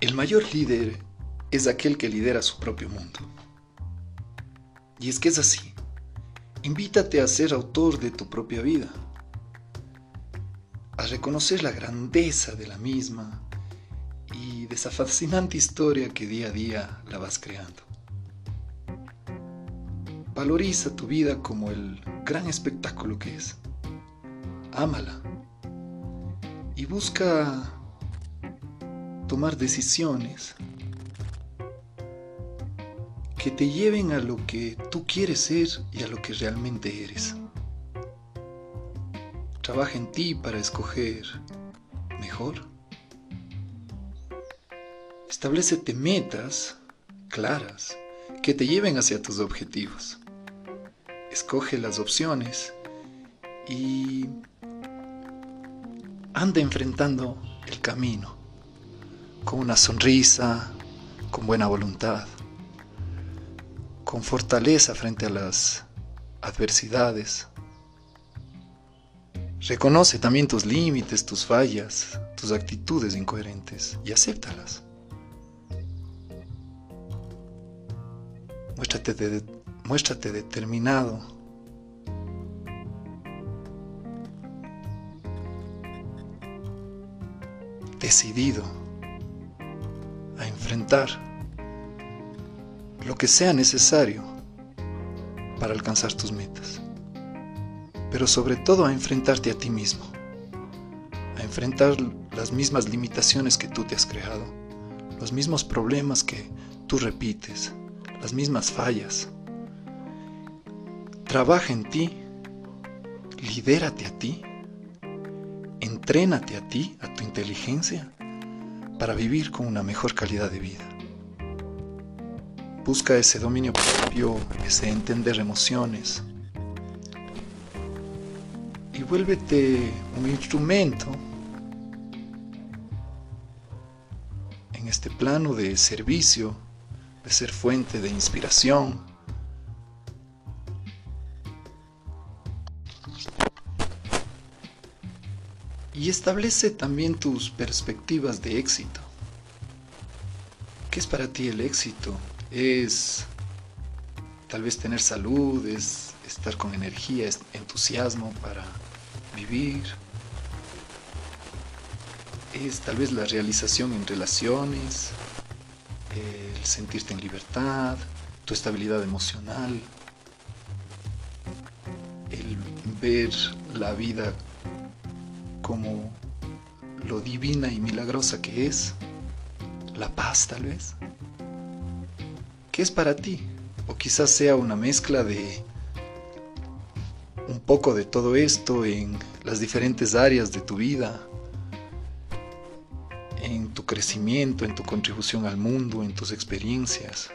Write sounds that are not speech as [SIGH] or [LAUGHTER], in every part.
El mayor líder es aquel que lidera su propio mundo. Y es que es así. Invítate a ser autor de tu propia vida, a reconocer la grandeza de la misma y de esa fascinante historia que día a día la vas creando. Valoriza tu vida como el gran espectáculo que es. Ámala y busca tomar decisiones que te lleven a lo que tú quieres ser y a lo que realmente eres. Trabaja en ti para escoger mejor. Establecete metas claras que te lleven hacia tus objetivos. Escoge las opciones y anda enfrentando el camino con una sonrisa, con buena voluntad, con fortaleza frente a las adversidades. Reconoce también tus límites, tus fallas, tus actitudes incoherentes y acéptalas. Muéstrate, muéstrate determinado. Decidido enfrentar lo que sea necesario para alcanzar tus metas. Pero sobre todo a enfrentarte a ti mismo, a enfrentar las mismas limitaciones que tú te has creado, los mismos problemas que tú repites, las mismas fallas. Trabaja en ti, lidérate a ti, entrénate a ti, a tu inteligencia, para vivir con una mejor calidad de vida. Busca ese dominio propio, ese entender emociones. Y vuélvete un instrumento en este plano de servicio, de ser fuente de inspiración. Y establece también tus perspectivas de éxito. ¿Qué es para ti el éxito? Es tal vez tener salud, es estar con energía, entusiasmo para vivir. Es tal vez la realización en relaciones, el sentirte en libertad, tu estabilidad emocional, el ver la vida como lo divina y milagrosa que es, la paz tal vez. ¿Qué es para ti? O quizás sea una mezcla de un poco de todo esto en las diferentes áreas de tu vida, en tu crecimiento, en tu contribución al mundo, en tus experiencias.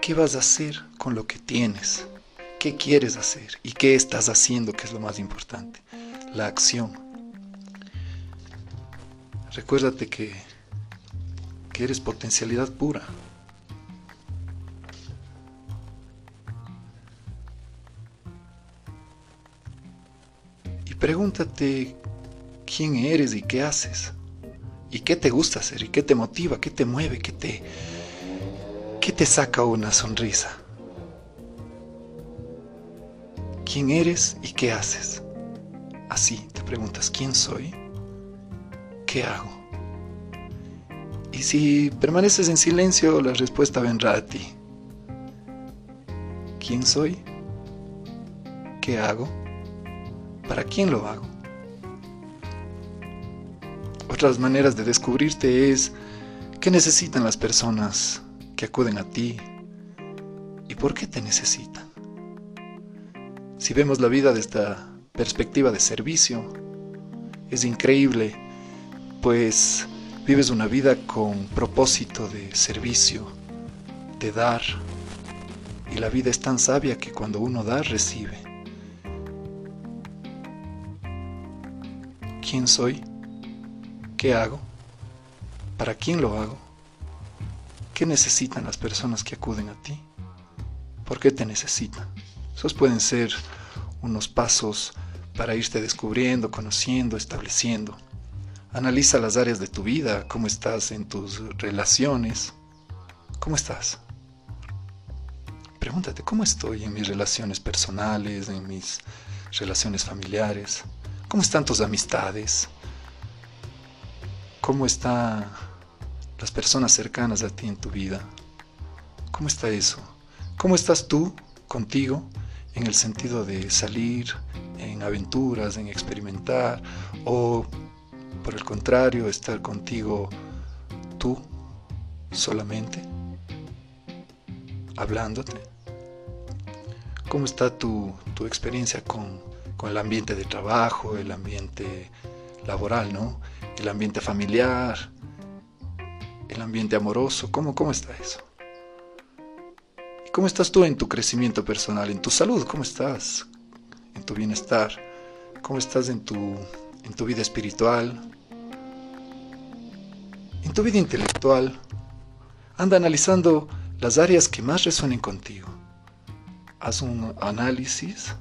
¿Qué vas a hacer con lo que tienes? ¿Qué quieres hacer? ¿Y qué estás haciendo? Que es lo más importante. La acción. Recuérdate que, que eres potencialidad pura. Y pregúntate quién eres y qué haces. ¿Y qué te gusta hacer? ¿Y qué te motiva? ¿Qué te mueve? ¿Qué te, qué te saca una sonrisa? Quién eres y qué haces. Así te preguntas, ¿quién soy? ¿Qué hago? Y si permaneces en silencio, la respuesta vendrá a ti. ¿Quién soy? ¿Qué hago? ¿Para quién lo hago? Otras maneras de descubrirte es qué necesitan las personas que acuden a ti y por qué te necesitan. Si vemos la vida desde esta perspectiva de servicio, es increíble, pues vives una vida con propósito de servicio, de dar, y la vida es tan sabia que cuando uno da, recibe. ¿Quién soy? ¿Qué hago? ¿Para quién lo hago? ¿Qué necesitan las personas que acuden a ti? ¿Por qué te necesitan? Esos pueden ser unos pasos para irte descubriendo, conociendo, estableciendo. Analiza las áreas de tu vida, cómo estás en tus relaciones, cómo estás. Pregúntate, ¿cómo estoy en mis relaciones personales, en mis relaciones familiares? ¿Cómo están tus amistades? ¿Cómo están las personas cercanas a ti en tu vida? ¿Cómo está eso? ¿Cómo estás tú contigo en el sentido de salir en aventuras, en experimentar o por el contrario, estar contigo tú solamente, hablándote. ¿Cómo está tu, experiencia con, el ambiente de trabajo, el ambiente laboral, ¿no? El ambiente familiar, el ambiente amoroso, ¿cómo, cómo está eso? ¿Cómo estás tú en tu crecimiento personal, en tu salud? ¿Cómo estás? En tu bienestar. ¿Cómo estás en tu, en tu vida espiritual? En tu vida intelectual. Anda analizando las áreas que más resuenen contigo. Haz un análisis.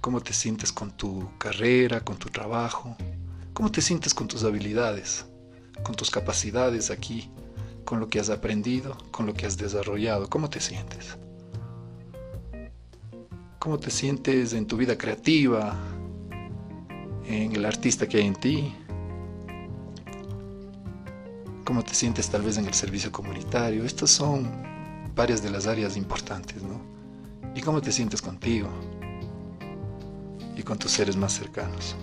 ¿Cómo te sientes con tu carrera, con tu trabajo? ¿Cómo te sientes con tus habilidades, con tus capacidades aquí, con lo que has aprendido, con lo que has desarrollado? ¿Cómo te sientes? ¿Cómo te sientes en tu vida creativa, en el artista que hay en ti? ¿Cómo te sientes tal vez en el servicio comunitario? Estas son varias de las áreas importantes, ¿no? ¿Y cómo te sientes contigo? Y con tus seres más cercanos.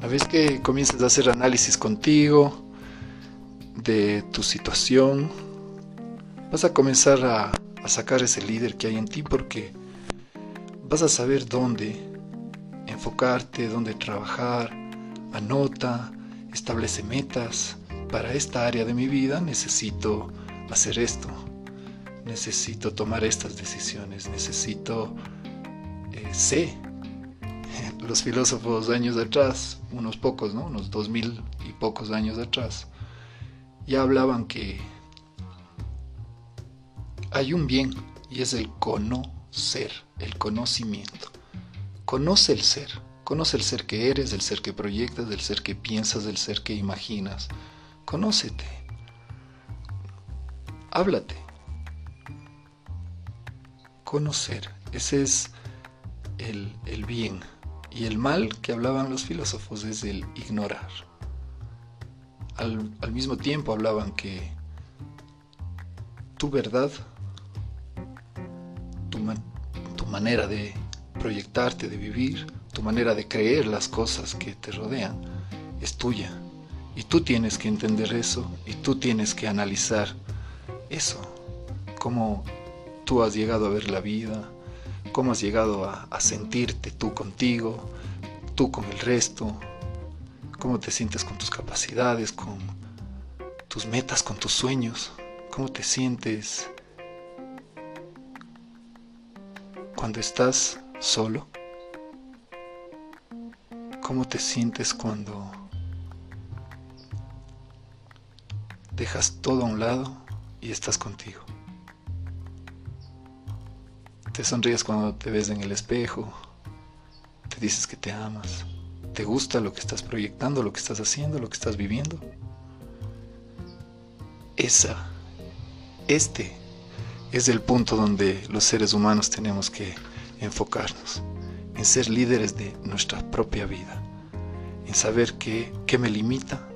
Una vez que comiences a hacer análisis contigo de tu situación, vas a comenzar a, sacar ese líder que hay en ti porque vas a saber dónde enfocarte, dónde trabajar, anota, establece metas. Para esta área de mi vida necesito hacer esto, necesito tomar estas decisiones, necesito eh. Los filósofos años atrás, unos pocos, ¿no? Unos dos mil y pocos años atrás, ya hablaban que hay un bien y es el conocer, el conocimiento. Conoce el ser, conoce el ser que eres, el ser que proyectas, el ser que piensas, el ser que imaginas. Conócete. Háblate. Conocer, ese es el, el bien. Y el mal que hablaban los filósofos es el ignorar. Al, mismo tiempo hablaban que tu verdad tu, manera de proyectarte, de vivir, tu manera de creer las cosas que te rodean, es tuya. Y tú tienes que entender eso y tú tienes que analizar eso, cómo tú has llegado a ver la vida, cómo has llegado a, a, sentirte tú contigo, tú con el resto, cómo te sientes con tus capacidades, con tus metas, con tus sueños, cómo te sientes cuando estás solo? ¿Cómo te sientes cuando dejas todo a un lado y estás contigo? Te sonríes cuando te ves en el espejo, te dices que te amas, te gusta lo que estás proyectando, lo que estás haciendo, lo que estás viviendo. Esa, este es el punto donde los seres humanos tenemos que enfocarnos, en ser líderes de nuestra propia vida, en saber qué, qué me limita,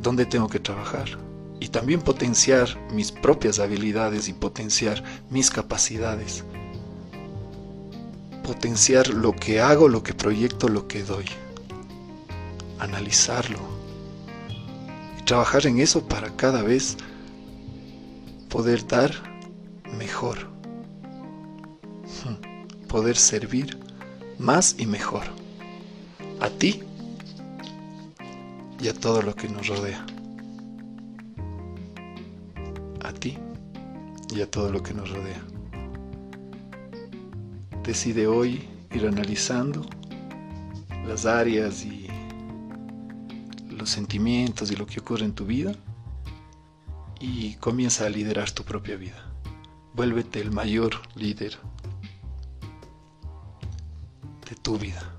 dónde tengo que trabajar y también potenciar mis propias habilidades y potenciar mis capacidades, potenciar lo que hago, lo que proyecto, lo que doy, analizarlo. Y trabajar en eso para cada vez poder dar mejor, [LAUGHS] poder servir más y mejor. A ti y a todo lo que nos rodea. Y a todo lo que nos rodea. Decide hoy ir analizando las áreas y los sentimientos y lo que ocurre en tu vida y comienza a liderar tu propia vida. Vuélvete el mayor líder de tu vida.